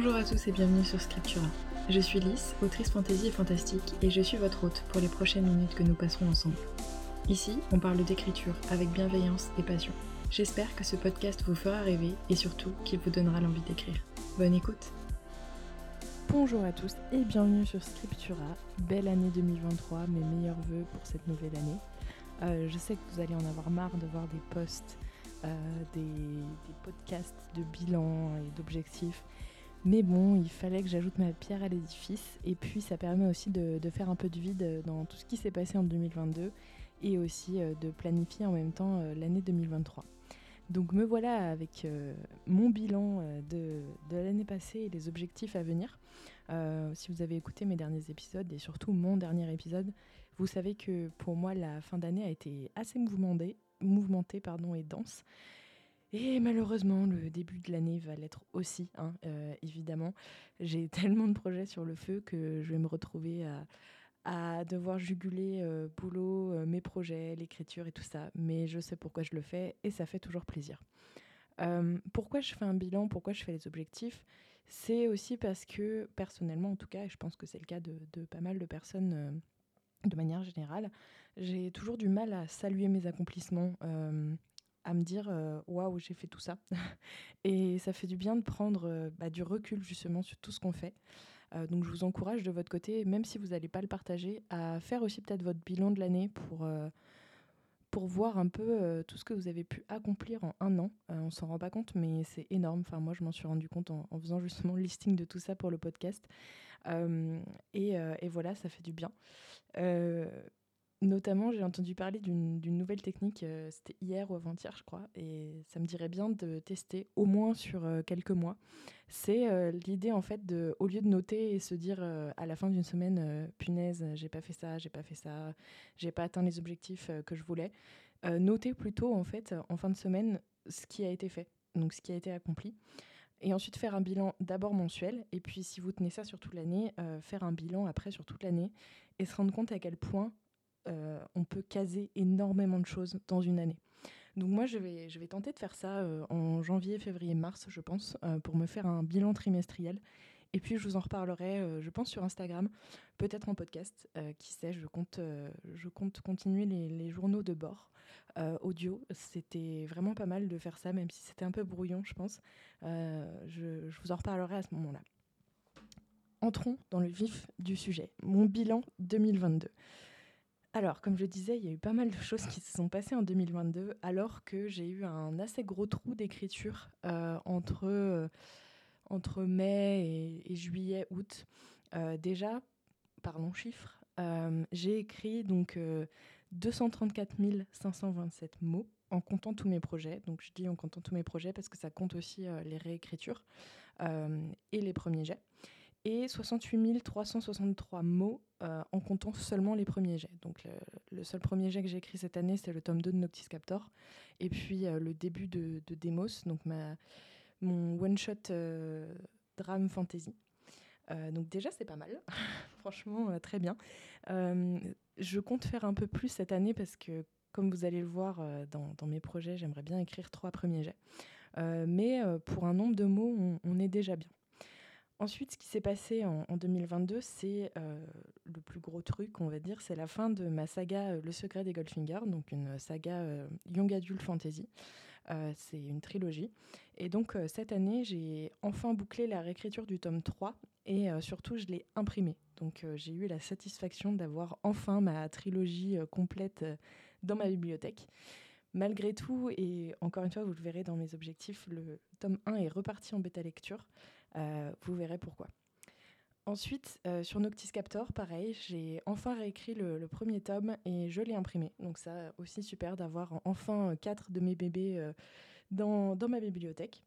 Bonjour à tous et bienvenue sur Scriptura. Je suis Lys, autrice fantasy et fantastique, et je suis votre hôte pour les prochaines minutes que nous passerons ensemble. Ici, on parle d'écriture avec bienveillance et passion. J'espère que ce podcast vous fera rêver et surtout qu'il vous donnera l'envie d'écrire. Bonne écoute Bonjour à tous et bienvenue sur Scriptura. Belle année 2023, mes meilleurs voeux pour cette nouvelle année. Euh, je sais que vous allez en avoir marre de voir des posts, euh, des, des podcasts de bilan et d'objectifs mais bon, il fallait que j'ajoute ma pierre à l'édifice. Et puis, ça permet aussi de, faire un peu de vide dans tout ce qui s'est passé en 2022 et aussi euh, de planifier en même temps euh, l'année 2023. Donc, me voilà avec euh, mon bilan de, l'année passée et les objectifs à venir. si vous avez écouté mes derniers épisodes et surtout mon dernier épisode, vous savez que pour moi, la fin d'année a été assez mouvementée, mouvementée pardon, et dense. Et malheureusement, le début de l'année va l'être aussi, hein, euh, évidemment. J'ai tellement de projets sur le feu que je vais me retrouver à, devoir juguler euh, boulot, euh, mes projets, l'écriture et tout ça. Mais je sais pourquoi je le fais et ça fait toujours plaisir. pourquoi je fais un bilan, pourquoi je fais les objectifs? C'est aussi parce que, personnellement en tout cas, et je pense que c'est le cas de, pas mal de personnes de manière générale, j'ai toujours du mal à saluer mes accomplissements à me dire euh, waouh, j'ai fait tout ça. et ça fait du bien de prendre euh, bah, du recul justement sur tout ce qu'on fait. Euh, donc je vous encourage de votre côté, même si vous n'allez pas le partager, à faire aussi peut-être votre bilan de l'année pour, pour voir un peu tout ce que vous avez pu accomplir en un an. on s'en rend pas compte, mais c'est énorme. Enfin, moi, je m'en suis rendu compte en, faisant justement le listing de tout ça pour le podcast. Et, voilà, ça fait du bien. Notamment, j'ai entendu parler d'une nouvelle technique, euh, c'était hier ou avant-hier, je crois, et ça me dirait bien de tester au moins sur euh, quelques mois. C'est euh, l'idée, en fait, de, au lieu de noter et se dire à la fin d'une semaine, punaise, j'ai pas fait ça, j'ai pas fait ça, j'ai pas atteint les objectifs que je voulais, noter plutôt, en fait, en fin de semaine, ce qui a été fait, donc ce qui a été accompli. Et ensuite faire un bilan d'abord mensuel, et puis si vous tenez ça sur toute l'année, faire un bilan après sur toute l'année, et se rendre compte à quel point euh, on peut caser énormément de choses dans une année. Donc moi, je vais, tenter de faire ça euh, en janvier, février, mars, je pense, euh, pour me faire un bilan trimestriel. Et puis, je vous en reparlerai, je pense, sur Instagram, peut-être en podcast. qui sait, je compte continuer les, journaux de bord audio. C'était vraiment pas mal de faire ça, même si c'était un peu brouillon, je pense. je vous en reparlerai à ce moment-là. Entrons dans le vif du sujet. Mon bilan 2022. Alors, comme je disais, il y a eu pas mal de choses qui se sont passées en 2022, alors que j'ai eu un assez gros trou d'écriture euh, entre, euh, entre mai et, juillet, août. Euh, déjà, parlons chiffres, j'ai écrit donc 234 527 mots en comptant tous mes projets. Donc, je dis en comptant tous mes projets parce que ça compte aussi les réécritures et les premiers jets et 68 363 mots euh, en comptant seulement les premiers jets. Donc le, seul premier jet que j'ai écrit cette année, c'est le tome 2 de Noctis Captor, et puis euh, le début de, Demos, donc ma, mon one-shot euh, drame fantasy. donc déjà c'est pas mal, franchement très bien. je compte faire un peu plus cette année parce que comme vous allez le voir dans, mes projets, j'aimerais bien écrire trois premiers jets. mais pour un nombre de mots, on est déjà bien. Ensuite, ce qui s'est passé en, 2022, c'est euh, le plus gros truc, on va dire, c'est la fin de ma saga euh, Le secret des Goldfinger, donc une saga euh, Young Adult Fantasy. c'est une trilogie. Et donc, cette année, j'ai enfin bouclé la réécriture du tome 3 et surtout, je l'ai imprimé. Donc, j'ai eu la satisfaction d'avoir enfin ma trilogie complète dans ma bibliothèque. Malgré tout, et encore une fois, vous le verrez dans mes objectifs, le tome 1 est reparti en bêta lecture. Euh, vous verrez pourquoi. Ensuite, euh, sur Noctis Captor, pareil, j'ai enfin réécrit le, premier tome et je l'ai imprimé. Donc ça, aussi super d'avoir enfin quatre de mes bébés euh, dans, dans, ma bibliothèque.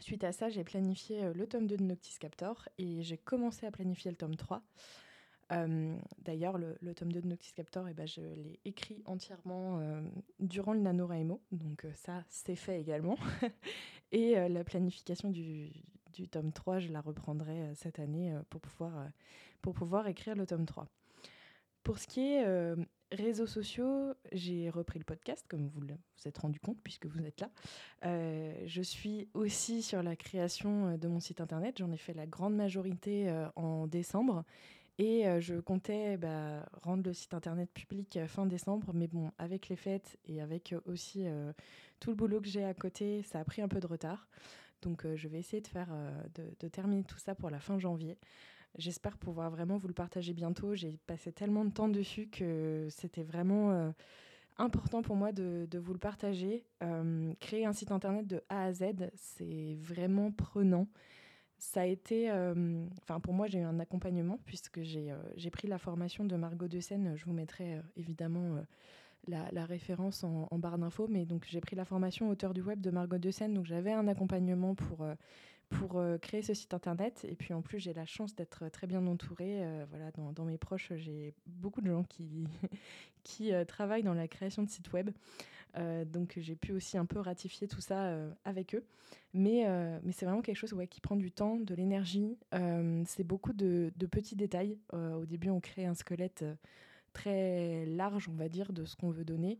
Suite à ça, j'ai planifié le tome 2 de Noctis Captor et j'ai commencé à planifier le tome 3. Euh, d'ailleurs, le, tome 2 de Noctis Captor, eh ben, je l'ai écrit entièrement durant le NaNoWriMo, donc ça, c'est fait également. Et la planification du, du, tome 3, je la reprendrai cette année pour, pouvoir, pour pouvoir écrire le tome 3. Pour ce qui est réseaux sociaux, j'ai repris le podcast, comme vous vous êtes rendu compte, puisque vous êtes là. je suis aussi sur la création de mon site internet. J'en ai fait la grande majorité en décembre. Et je comptais bah, rendre le site internet public fin décembre, mais bon, avec les fêtes et avec aussi tout le boulot que j'ai à côté, ça a pris un peu de retard. Donc je vais essayer de, faire, de, terminer tout ça pour la fin janvier. J'espère pouvoir vraiment vous le partager bientôt. J'ai passé tellement de temps dessus que c'était vraiment important pour moi de, vous le partager. créer un site internet de A à Z, c'est vraiment prenant ça a été, euh, enfin pour moi j'ai eu un accompagnement puisque j'ai euh, pris la formation de Margot de Seine. Je vous mettrai euh, évidemment la, référence en, barre d'infos, mais donc j'ai pris la formation auteur du web de Margot de Seine. Donc j'avais un accompagnement pour pour créer ce site internet. Et puis en plus, j'ai la chance d'être très bien entourée. voilà, dans, mes proches, j'ai beaucoup de gens qui, qui travaillent dans la création de sites web. Euh, donc j'ai pu aussi un peu ratifier tout ça euh, avec eux. Mais, euh, mais c'est vraiment quelque chose ouais, qui prend du temps, de l'énergie. c'est beaucoup de, de, petits détails. au début, on crée un squelette très large, on va dire, de ce qu'on veut donner.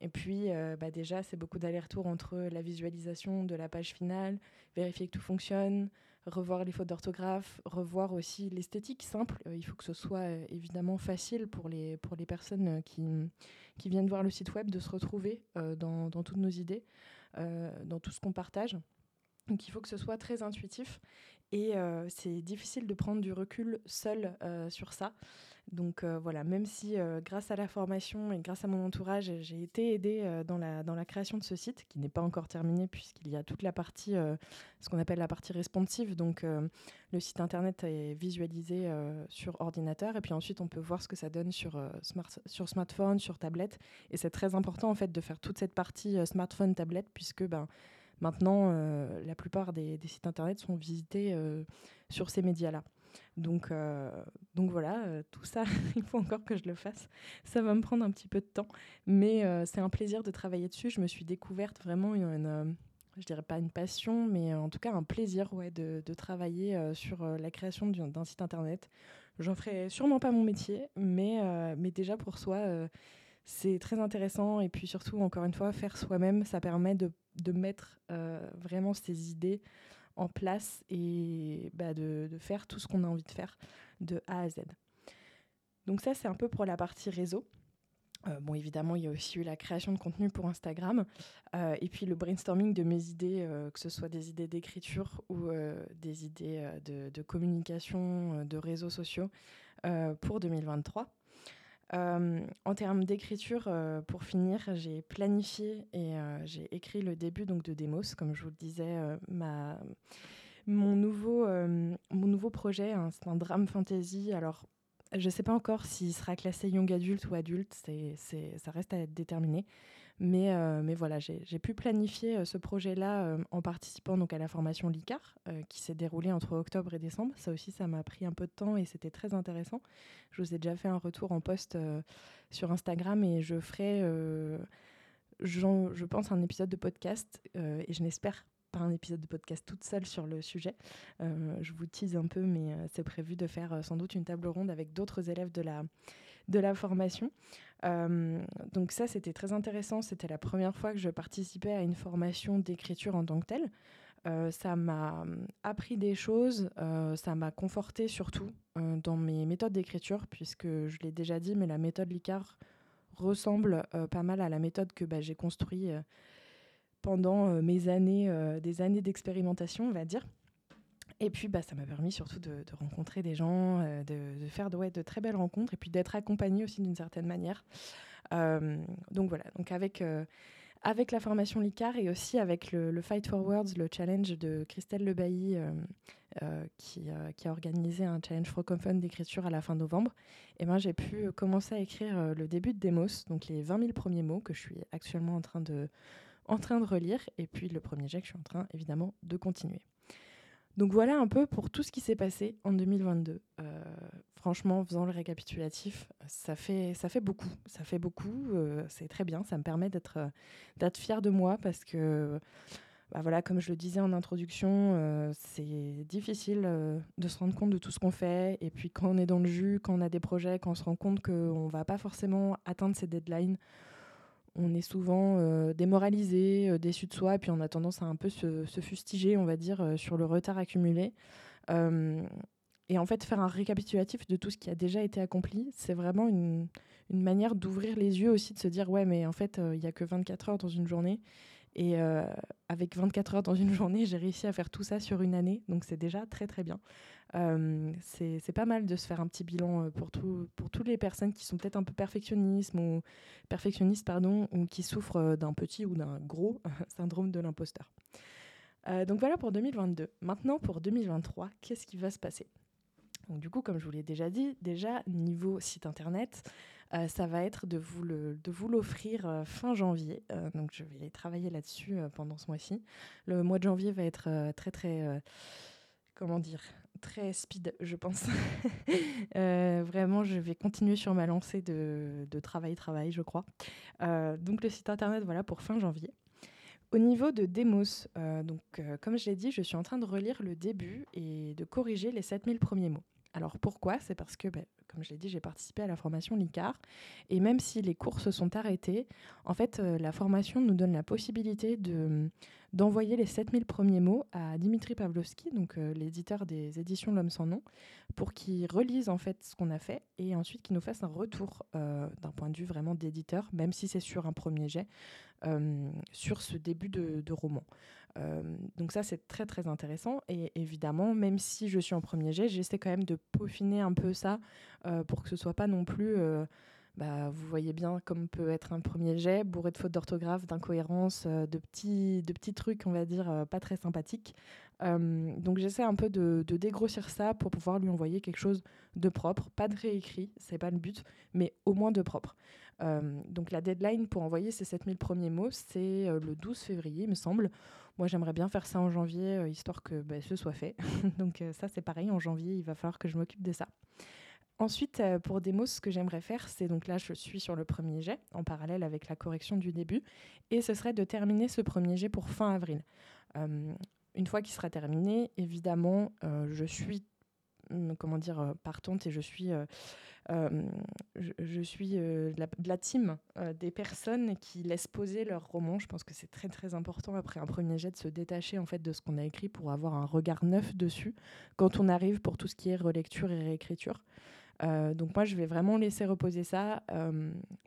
Et puis, bah déjà, c'est beaucoup d'aller-retour entre la visualisation de la page finale, vérifier que tout fonctionne, revoir les fautes d'orthographe, revoir aussi l'esthétique simple. il faut que ce soit évidemment facile pour les, pour les personnes qui, qui viennent voir le site web de se retrouver euh, dans, dans, toutes nos idées, euh, dans tout ce qu'on partage. Donc il faut que ce soit très intuitif et euh, c'est difficile de prendre du recul seul sur ça. Donc euh, voilà, même si euh, grâce à la formation et grâce à mon entourage, j'ai été aidée euh, dans, la, création de ce site, qui n'est pas encore terminé puisqu'il y a toute la partie, ce qu'on appelle la partie responsive. Donc le site internet est visualisé sur ordinateur et puis ensuite on peut voir ce que ça donne sur, sur smartphone, sur tablette. Et c'est très important en fait de faire toute cette partie smartphone, tablette, puisque ben, maintenant la plupart des, sites internet sont visités sur ces médias-là. Donc, euh, donc voilà, euh, tout ça, il faut encore que je le fasse. Ça va me prendre un petit peu de temps, mais euh, c'est un plaisir de travailler dessus. Je me suis découverte vraiment une, je dirais pas une passion, mais en tout cas un plaisir ouais, de, de travailler sur la création d'un site internet. J'en ferai sûrement pas mon métier, mais, mais déjà pour soi, c'est très intéressant. Et puis surtout, encore une fois, faire soi-même, ça permet de, de mettre vraiment ses idées en place et bah, de, faire tout ce qu'on a envie de faire de A à Z. Donc ça, c'est un peu pour la partie réseau. Euh, bon, évidemment, il y a aussi eu la création de contenu pour Instagram euh, et puis le brainstorming de mes idées, euh, que ce soit des idées d'écriture ou des idées de, communication, de réseaux sociaux pour 2023. Euh, en termes d'écriture, euh, pour finir, j'ai planifié et euh, j'ai écrit le début donc, de Demos. Comme je vous le disais, mon, nouveau, mon nouveau projet, hein, c'est un drame fantasy. Alors, je ne sais pas encore s'il sera classé young adulte ou adulte, c'est, ça reste à être déterminé. Mais, euh, mais voilà, j'ai pu planifier euh, ce projet-là euh, en participant donc à la formation LICAR qui s'est déroulée entre octobre et décembre. Ça aussi, ça m'a pris un peu de temps et c'était très intéressant. Je vous ai déjà fait un retour en post sur Instagram et je ferai, je pense, un épisode de podcast et je n'espère pas un épisode de podcast toute seule sur le sujet. je vous tease un peu, mais c'est prévu de faire sans doute une table ronde avec d'autres élèves de la, de la formation. Euh, donc ça, c'était très intéressant. C'était la première fois que je participais à une formation d'écriture en tant que telle. Euh, ça m'a appris des choses, euh, ça m'a conforté surtout dans mes méthodes d'écriture, puisque je l'ai déjà dit, mais la méthode Licard ressemble pas mal à la méthode que bah, j'ai construite pendant mes années, des années d'expérimentation, on va dire. Et puis, bah, ça m'a permis surtout de, rencontrer des gens, euh, de, faire de, très belles rencontres et puis d'être accompagnée aussi d'une certaine manière. Euh, donc voilà, donc avec, euh, la formation LICAR et aussi avec le, Fight for Words, le challenge de Christelle Lebailly, qui, qui, a organisé un challenge francophone d'écriture à la fin novembre, et ben, j'ai pu commencer à écrire le début de Demos, donc les 20 000 premiers mots que je suis actuellement en train de relire, et puis le premier jet que je suis en train évidemment de continuer. Donc voilà un peu pour tout ce qui s'est passé en 2022. Euh, franchement, en faisant le récapitulatif, ça fait, beaucoup. Ça fait beaucoup. Euh, c'est très bien. Ça me permet d'être, d'être fière de moi parce que bah voilà, comme je le disais en introduction, c'est difficile de se rendre compte de tout ce qu'on fait. Et puis quand on est dans le jus, quand on a des projets, quand on se rend compte qu'on ne va pas forcément atteindre ces deadlines, on est souvent démoralisé, déçu de soi, et puis on a tendance à un peu se, fustiger, on va dire, sur le retard accumulé. et en fait, faire un récapitulatif de tout ce qui a déjà été accompli, c'est vraiment une, une manière d'ouvrir les yeux aussi, de se dire, ouais, mais en fait, il n'y a que 24 heures dans une journée. Et euh, avec 24 heures dans une journée, j'ai réussi à faire tout ça sur une année. Donc c'est déjà très très bien. Euh, c'est pas mal de se faire un petit bilan euh, pour, tout, pour toutes les personnes qui sont peut-être un peu perfectionnistes ou, perfectionnistes pardon, ou qui souffrent d'un petit ou d'un gros syndrome de l'imposteur. donc voilà pour 2022. Maintenant pour 2023, qu'est-ce qui va se passer? Donc, du coup, comme je vous l'ai déjà dit, déjà niveau site internet, euh, ça va être de vous, l'offrir euh, fin janvier. Euh, donc je vais travailler là-dessus pendant ce mois-ci. Le mois de janvier va être très très comment dire très speed, je pense. vraiment, je vais continuer sur ma lancée de, de travail-travail, je crois. donc le site internet, voilà, pour fin janvier. Au niveau de Demos, donc, comme je l'ai dit, je suis en train de relire le début et de corriger les 7000 premiers mots. Alors pourquoi? C'est parce que, ben, comme je l'ai dit, j'ai participé à la formation LICAR. Et même si les cours se sont arrêtés, en fait, euh, la formation nous donne la possibilité de, d'envoyer les 7000 premiers mots à Dimitri Pavlovski, euh, l'éditeur des éditions L'Homme sans nom, pour qu'il relise en fait ce qu'on a fait et ensuite qu'il nous fasse un retour euh, d'un point de vue vraiment d'éditeur, même si c'est sur un premier jet, sur ce début de roman. Euh, donc ça, c'est très très intéressant. Et évidemment, même si je suis en premier jet, j'essaie quand même de peaufiner un peu ça euh, pour que ce soit pas non plus... Euh, bah, vous voyez bien comme peut être un premier jet, bourré de fautes d'orthographe, d'incohérences, de, petits, de petits trucs, on va dire, pas très sympathiques. donc j'essaie un peu de, de, dégrossir ça pour pouvoir lui envoyer quelque chose de propre, pas de réécrit, c'est pas le but, mais au moins de propre. Donc la deadline pour envoyer ces 7000 premiers mots, c'est le 12 février, il me semble. Moi, j'aimerais bien faire ça en janvier, euh, histoire que bah, ce soit fait. Donc euh, ça, c'est pareil, en janvier, il va falloir que je m'occupe de ça. Ensuite, euh, pour Demos, ce que j'aimerais faire, c'est donc là, je suis sur le premier jet, en parallèle avec la correction du début, et ce serait de terminer ce premier jet pour fin avril. une fois qu'il sera terminé, évidemment, je suis, hum, comment dire, partante et je suis euh, je, suis euh, de la, team euh, des personnes qui laissent poser leur roman. Je pense que c'est très très important après un premier jet de se détacher en fait de ce qu'on a écrit pour avoir un regard neuf dessus quand on arrive pour tout ce qui est relecture et réécriture. donc moi, je vais vraiment laisser reposer ça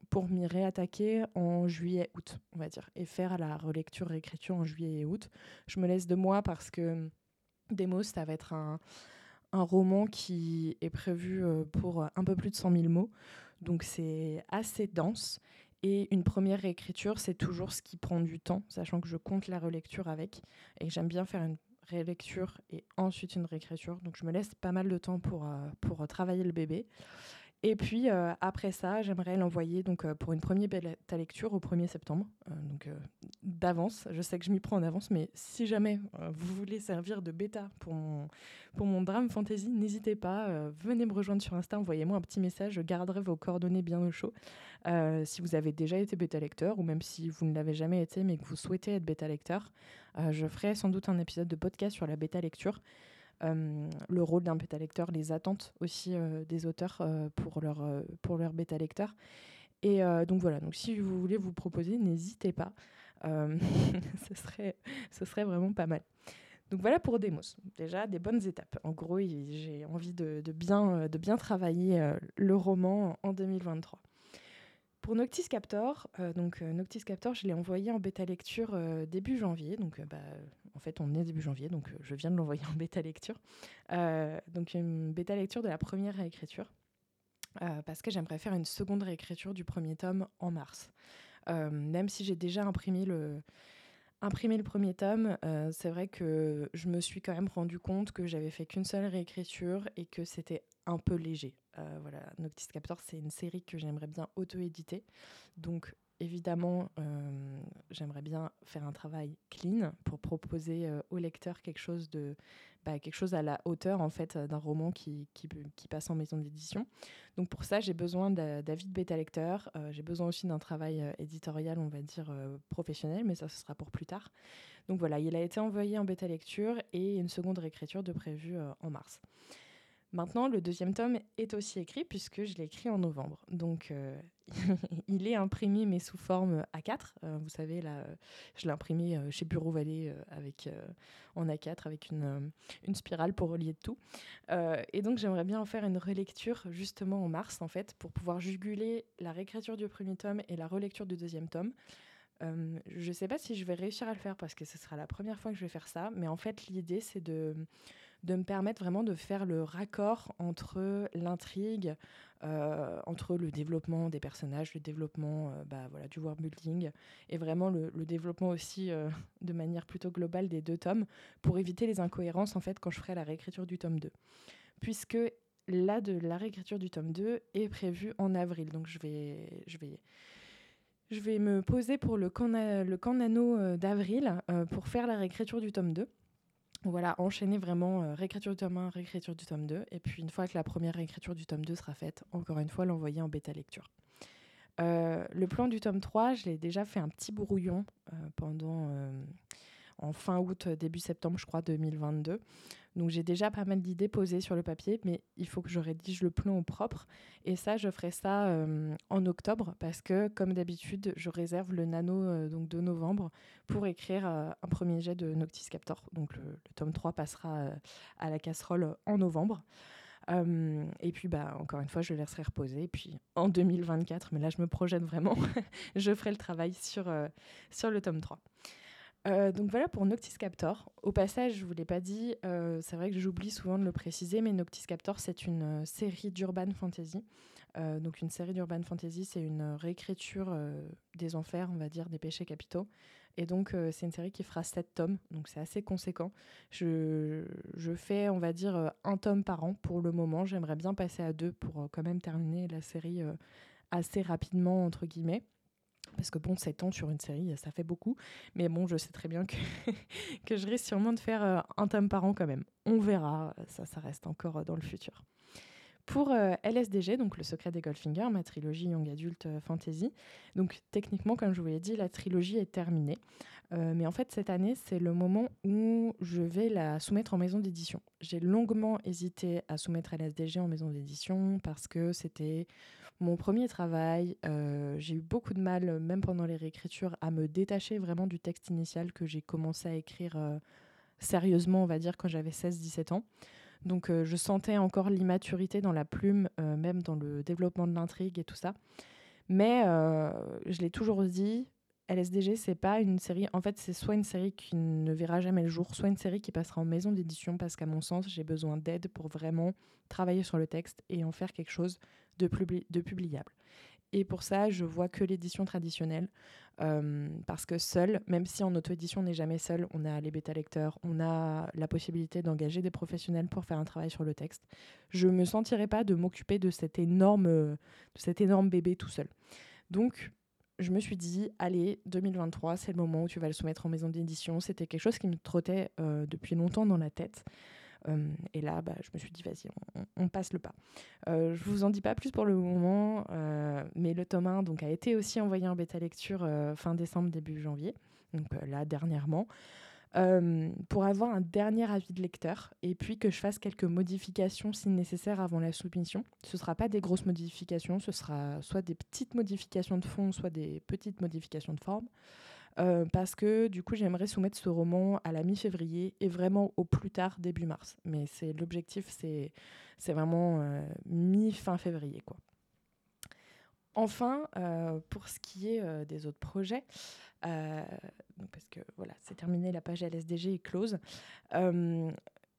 pour m'y réattaquer en juillet-août, on va dire, et faire la relecture-réécriture en juillet et août. Je me laisse de moi parce que Demos, ça va être un, un roman qui est prévu euh, pour un peu plus de 100 000 mots. Donc c'est assez dense. Et une première réécriture, c'est toujours ce qui prend du temps, sachant que je compte la relecture avec. Et j'aime bien faire une rélecture et ensuite une réécriture. Donc je me laisse pas mal de temps pour, euh, pour travailler le bébé. Et puis euh, après ça, j'aimerais l'envoyer donc euh, pour une première bêta lecture au 1er septembre. Euh, donc d'avance, je sais que je m'y prends en avance, mais si jamais vous voulez servir de bêta pour mon, pour mon drame fantasy, n'hésitez pas, venez me rejoindre sur Insta, envoyez-moi un petit message, je garderai vos coordonnées bien au chaud. si vous avez déjà été bêta lecteur ou même si vous ne l'avez jamais été mais que vous souhaitez être bêta lecteur, je ferai sans doute un épisode de podcast sur la bêta lecture. Euh, le rôle d'un bêta-lecteur, les attentes aussi euh, des auteurs euh, pour leur, pour leur bêta-lecteur. Et donc voilà, donc si vous voulez vous proposer, n'hésitez pas. ce, serait, ce serait vraiment pas mal. Donc voilà pour Demos. Déjà, des bonnes étapes. En gros, j'ai envie de, bien, de bien travailler le roman en 2023. Pour Noctis Captor, donc Noctis Captor, je l'ai envoyé en bêta lecture début janvier. Donc bah, en fait, on est début janvier, donc euh, je viens de l'envoyer en bêta lecture. Euh, donc une bêta lecture de la première réécriture, euh, parce que j'aimerais faire une seconde réécriture du premier tome en mars. même si j'ai déjà imprimé le, premier tome, c'est vrai que je me suis quand même rendu compte que j'avais fait qu'une seule réécriture et que c'était un peu léger. voilà, Noctis Captor, c'est une série que j'aimerais bien auto-éditer. Donc évidemment, j'aimerais bien faire un travail clean pour proposer au lecteur quelque chose de bah, quelque chose à la hauteur en fait d'un roman qui, qui, passe en maison d'édition. Donc pour ça, j'ai besoin d'avis de bêta lecteur. j'ai besoin aussi d'un travail éditorial, on va dire professionnel, mais ça ce sera pour plus tard. Donc voilà, il a été envoyé en bêta lecture et une seconde réécriture de prévue en mars. Maintenant, le deuxième tome est aussi écrit puisque je l'ai écrit en novembre. Donc, euh, il est imprimé mais sous forme A4. Euh, vous savez, là, je l'ai imprimé euh, chez Bureau Vallée en A4 avec une, une, spirale pour relier tout. et donc, j'aimerais bien en faire une relecture justement en mars, en fait, pour pouvoir juguler la réécriture du premier tome et la relecture du deuxième tome. je ne sais pas si je vais réussir à le faire parce que ce sera la première fois que je vais faire ça, mais en fait, l'idée, c'est de de me permettre vraiment de faire le raccord entre l'intrigue, euh, entre le développement des personnages, le développement euh, bah, voilà, du world building et vraiment le, développement aussi euh, de manière plutôt globale des deux tomes pour éviter les incohérences en fait quand je ferai la réécriture du tome 2. Puisque là de la réécriture du tome 2 est prévue en avril. Donc je vais, je vais, je vais me poser pour le camp, le nano d'avril pour faire la réécriture du tome 2 voilà, enchaîner vraiment euh, réécriture du tome 1, réécriture du tome 2. Et puis une fois que la première réécriture du tome 2 sera faite, encore une fois, l'envoyer en bêta lecture. Euh, le plan du tome 3, je l'ai déjà fait un petit brouillon euh, pendant en fin août, début septembre, je crois, 2022. Donc j'ai déjà pas mal d'idées posées sur le papier, mais il faut que je rédige le plan au propre. Et ça, je ferai ça euh, en octobre parce que, comme d'habitude, je réserve le nano euh, donc de novembre pour écrire euh, un premier jet de Noctis Captor. Donc le, tome 3 passera à la casserole en novembre. et puis, bah, encore une fois, je le laisserai reposer. Et puis, en 2024, mais là, je me projette vraiment, je ferai le travail sur, sur le tome 3. Euh, donc voilà pour Noctis Captor. Au passage, je ne vous l'ai pas dit, euh, c'est vrai que j'oublie souvent de le préciser, mais Noctis Captor, c'est une euh, série d'urban fantasy. donc une série d'urban fantasy, c'est une réécriture des enfers, on va dire, des péchés capitaux. Et donc c'est une série qui fera 7 tomes, donc c'est assez conséquent. Je, je, fais, on va dire, un tome par an pour le moment. J'aimerais bien passer à deux pour quand même terminer la série assez rapidement, entre guillemets. Parce que bon, 7 ans sur une série, ça fait beaucoup. Mais bon, je sais très bien que, que je risque sûrement de faire euh, un tome par an quand même. On verra, ça, ça reste encore euh, dans le futur. Pour euh, LSDG, donc Le Secret des Goldfinger, ma trilogie Young Adult Fantasy, donc techniquement, comme je vous l'ai dit, la trilogie est terminée. Mais en fait, cette année, c'est le moment où je vais la soumettre en maison d'édition. J'ai longuement hésité à soumettre LSDG en maison d'édition parce que c'était mon premier travail, euh, j'ai eu beaucoup de mal, même pendant les réécritures, à me détacher vraiment du texte initial que j'ai commencé à écrire euh, sérieusement, on va dire, quand j'avais 16-17 ans. Donc euh, je sentais encore l'immaturité dans la plume, même dans le développement de l'intrigue et tout ça. Mais je l'ai toujours dit, LSDG, c'est pas une série. En fait, c'est soit une série qui ne verra jamais le jour, soit une série qui passera en maison d'édition parce qu'à mon sens, j'ai besoin d'aide pour vraiment travailler sur le texte et en faire quelque chose de, publiable. Et pour ça, je vois que l'édition traditionnelle, euh, parce que seul, même si en auto-édition on n'est jamais seul, on a les bêta-lecteurs, on a la possibilité d'engager des professionnels pour faire un travail sur le texte. Je ne me sentirais pas de m'occuper de cet énorme, de cet énorme bébé tout seul. Donc, je me suis dit, allez, 2023, c'est le moment où tu vas le soumettre en maison d'édition. C'était quelque chose qui me trottait euh, depuis longtemps dans la tête. Euh, et là, bah, je me suis dit, vas-y, on, passe le pas. Euh, je vous en dis pas plus pour le moment, mais le tome 1 donc, a été aussi envoyé en bêta lecture fin décembre, début janvier, donc là, dernièrement. Euh, pour avoir un dernier avis de lecteur et puis que je fasse quelques modifications si nécessaire avant la soumission. Ce ne sera pas des grosses modifications, ce sera soit des petites modifications de fond, soit des petites modifications de forme. Euh, parce que du coup j'aimerais soumettre ce roman à la mi-février et vraiment au plus tard début mars. Mais c'est l'objectif, c'est vraiment euh, mi-fin février quoi. Enfin, pour ce qui est des autres projets, parce que voilà, c'est terminé, la page LSDG est close. Il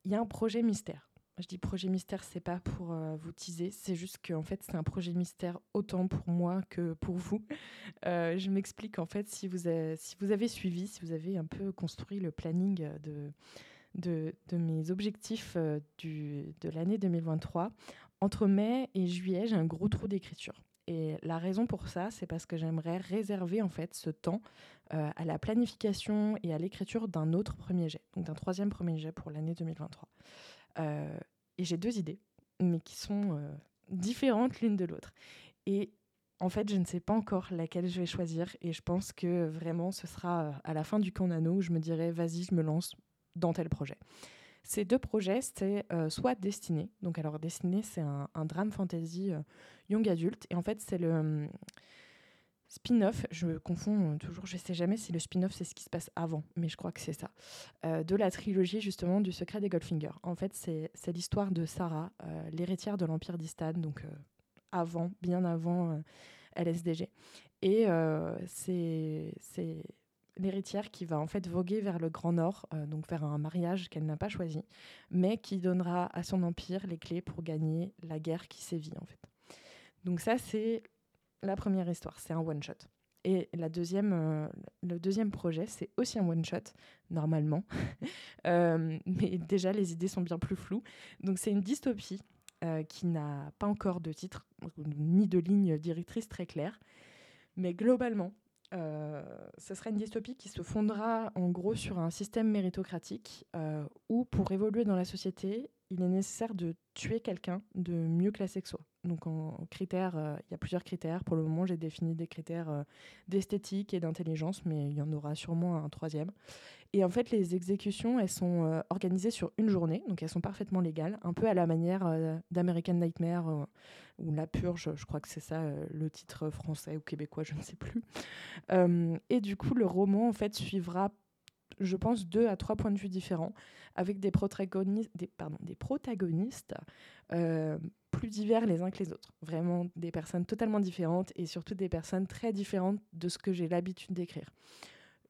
y a un projet mystère. Je dis projet mystère, c'est pas pour euh, vous teaser, c'est juste qu'en fait c'est un projet mystère autant pour moi que pour vous. Euh, je m'explique en fait si vous, avez, suivi, si vous avez un peu construit le planning de, mes objectifs euh, de l'année 2023, entre mai et juillet, j'ai un gros trou d'écriture. Et la raison pour ça, c'est parce que j'aimerais réserver en fait ce temps euh, à la planification et à l'écriture d'un autre premier jet, donc d'un troisième premier jet pour l'année 2023. Euh, et j'ai deux idées, mais qui sont euh, différentes l'une de l'autre. Et en fait, je ne sais pas encore laquelle je vais choisir et je pense que vraiment ce sera à la fin du camp nano où je me dirai vas-y, je me lance dans tel projet. Ces deux projets, c'est euh, soit Destiné. Donc, alors, Destiné, c'est un, drame fantasy euh, young adulte. Et en fait, c'est le hum, spin-off. Je confonds toujours, je ne sais jamais si le spin-off, c'est ce qui se passe avant, mais je crois que c'est ça. Euh, de la trilogie, justement, du secret des Goldfinger. En fait, c'est l'histoire de Sarah, l'héritière de l'Empire d'Istad, donc avant, bien avant LSDG. Et c'est l'héritière qui va en fait voguer vers le Grand Nord, euh, donc vers un mariage qu'elle n'a pas choisi, mais qui donnera à son empire les clés pour gagner la guerre qui sévit en fait. Donc ça c'est la première histoire, c'est un one shot. Et la deuxième, euh, le deuxième projet, c'est aussi un one-shot, normalement. Euh, mais déjà, les idées sont bien plus floues. Donc, c'est une dystopie qui n'a pas encore de titre, ni de ligne directrice très claire. Mais globalement, ce sera une dystopie qui se fondera en gros sur un système méritocratique euh, où pour évoluer dans la société, il est nécessaire de tuer quelqu'un de mieux classé que soi. Donc critères, euh, il y a plusieurs critères. Pour le moment, j'ai défini des critères d'esthétique et d'intelligence, mais il y en aura sûrement un troisième. Et en fait, les exécutions, elles sont organisées sur une journée, donc elles sont parfaitement légales, un peu à la manière d'American Nightmare ou La Purge, je crois que c'est ça euh, le titre français ou québécois, je ne sais plus. Euh, et du coup, le roman en fait suivra, je pense, deux à trois points de vue différents, avec des protagonistes, pardon, des protagonistes euh, plus divers les uns que les autres. Vraiment des personnes totalement différentes et surtout des personnes très différentes de ce que j'ai l'habitude d'écrire.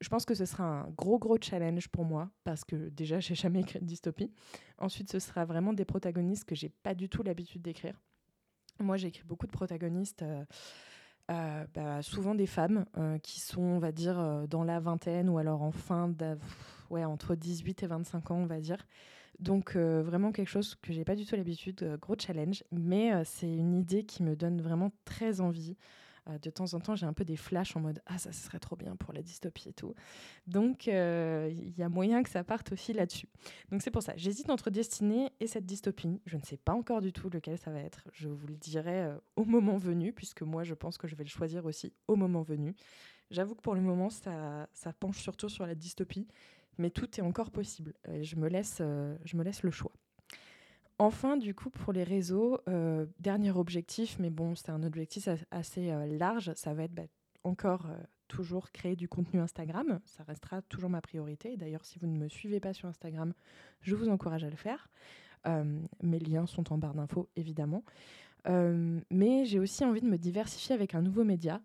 Je pense que ce sera un gros gros challenge pour moi parce que déjà j'ai jamais écrit de dystopie. Ensuite, ce sera vraiment des protagonistes que j'ai pas du tout l'habitude d'écrire. Moi, j'ai écrit beaucoup de protagonistes, euh, euh, bah, souvent des femmes euh, qui sont, on va dire, dans la vingtaine ou alors en fin, ouais, entre 18 et 25 ans, on va dire. Donc vraiment quelque chose que j'ai pas du tout l'habitude, gros challenge, mais c'est une idée qui me donne vraiment très envie de temps en temps, j'ai un peu des flashs en mode Ah, ça, serait trop bien pour la dystopie et tout. Donc, euh, il y a moyen que ça parte aussi là-dessus. Donc, c'est pour ça. J'hésite entre Destinée et cette dystopie. Je ne sais pas encore du tout lequel ça va être. Je vous le dirai euh, au moment venu, puisque moi, je pense que je vais le choisir aussi au moment venu. J'avoue que pour le moment, ça, ça penche surtout sur la dystopie, mais tout est encore possible. Je me laisse, je me laisse le choix. Enfin, du coup, pour les réseaux, euh, dernier objectif, mais bon, c'est un objectif assez euh, large, ça va être bah, encore euh, toujours créer du contenu Instagram. Ça restera toujours ma priorité. D'ailleurs, si vous ne me suivez pas sur Instagram, je vous encourage à le faire. mes liens sont en barre d'infos, évidemment. mais j'ai aussi envie de me diversifier avec un nouveau média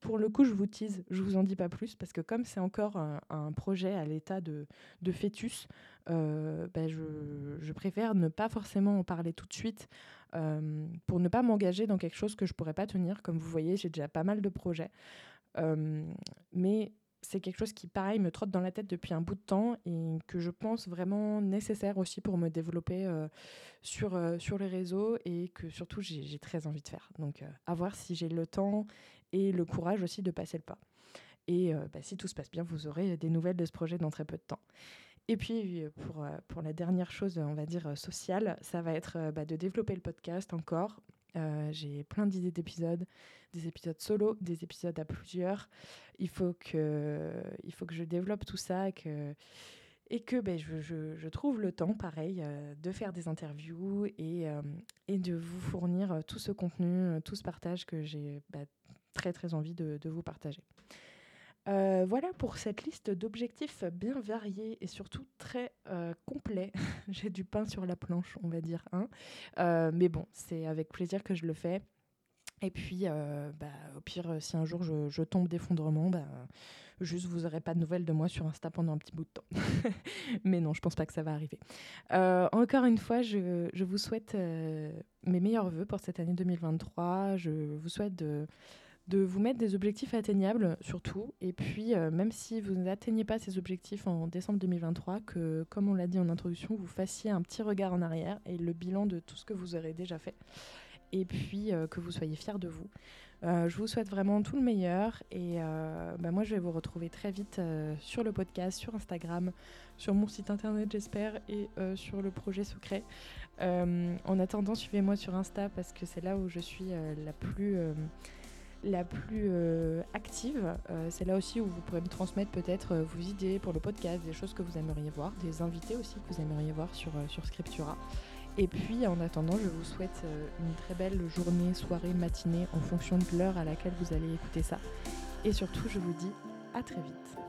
pour le coup, je vous tease, je vous en dis pas plus, parce que comme c'est encore un, projet à l'état de, fœtus, euh, ben je, préfère ne pas forcément en parler tout de suite euh, pour ne pas m'engager dans quelque chose que je pourrais pas tenir. Comme vous voyez, j'ai déjà pas mal de projets. Euh, mais c'est quelque chose qui, pareil, me trotte dans la tête depuis un bout de temps et que je pense vraiment nécessaire aussi pour me développer sur, sur les réseaux et que surtout j'ai très envie de faire. Donc, à voir si j'ai le temps et le courage aussi de passer le pas. Et euh, bah, si tout se passe bien, vous aurez des nouvelles de ce projet dans très peu de temps. Et puis, euh, pour, euh, pour la dernière chose, on va dire sociale, ça va être bah, de développer le podcast encore. J'ai plein d'idées d'épisodes, des épisodes solo, des épisodes à plusieurs. Il faut que, il faut que je développe tout ça que, et que ben, je, je, trouve le temps, pareil, de faire des interviews et, et de vous fournir tout ce contenu, tout ce partage que j'ai très très envie de, vous partager. Euh, voilà pour cette liste d'objectifs bien variés et surtout très euh, complets. J'ai du pain sur la planche, on va dire. Euh, mais bon, c'est avec plaisir que je le fais. Et puis, bah, au pire, si un jour je, tombe d'effondrement, bah, juste vous n'aurez pas de nouvelles de moi sur Insta pendant un petit bout de temps. mais non, je pense pas que ça va arriver. encore une fois, je, je vous souhaite mes meilleurs voeux pour cette année 2023. Je vous souhaite de de vous mettre des objectifs atteignables surtout. Et puis, euh, même si vous n'atteignez pas ces objectifs en décembre 2023, que, comme on l'a dit en introduction, vous fassiez un petit regard en arrière et le bilan de tout ce que vous aurez déjà fait. Et puis, euh, que vous soyez fiers de vous. je vous souhaite vraiment tout le meilleur et bah, moi je vais vous retrouver très vite sur le podcast, sur Instagram, sur mon site internet j'espère et sur le projet secret. en attendant, suivez-moi sur Insta parce que c'est là où je suis la plus la plus euh, active. Euh, c'est là aussi où vous pourrez me transmettre peut-être euh, vos idées pour le podcast, des choses que vous aimeriez voir, des invités aussi que vous aimeriez voir sur, sur Scriptura. Et puis en attendant, je vous souhaite une très belle journée, soirée, matinée en fonction de l'heure à laquelle vous allez écouter ça. Et surtout, je vous dis à très vite.